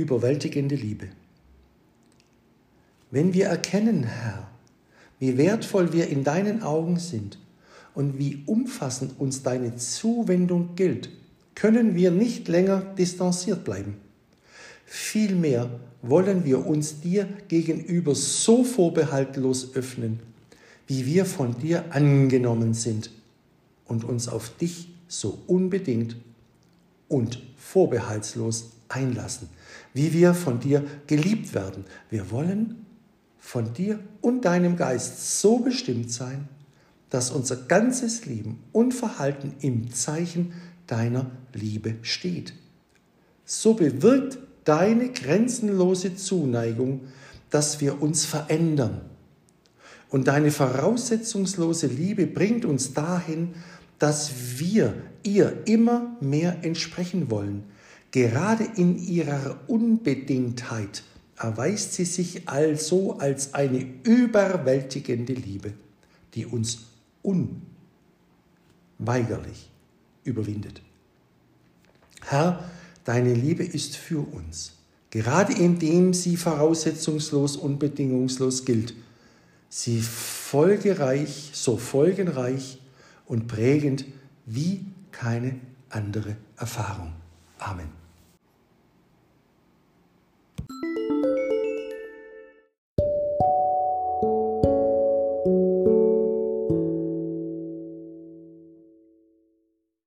überwältigende Liebe. Wenn wir erkennen, Herr, wie wertvoll wir in deinen Augen sind und wie umfassend uns deine Zuwendung gilt, können wir nicht länger distanziert bleiben. Vielmehr wollen wir uns dir gegenüber so vorbehaltlos öffnen, wie wir von dir angenommen sind und uns auf dich so unbedingt und vorbehaltslos einlassen, wie wir von dir geliebt werden. Wir wollen von dir und deinem Geist so bestimmt sein, dass unser ganzes Leben und Verhalten im Zeichen deiner Liebe steht. So bewirkt deine grenzenlose Zuneigung, dass wir uns verändern. Und deine voraussetzungslose Liebe bringt uns dahin, dass wir ihr immer mehr entsprechen wollen. Gerade in ihrer Unbedingtheit erweist sie sich also als eine überwältigende Liebe, die uns unweigerlich überwindet. Herr, deine Liebe ist für uns, gerade indem sie voraussetzungslos und bedingungslos gilt. Sie folgereich, so folgenreich und prägend wie keine andere Erfahrung. Amen.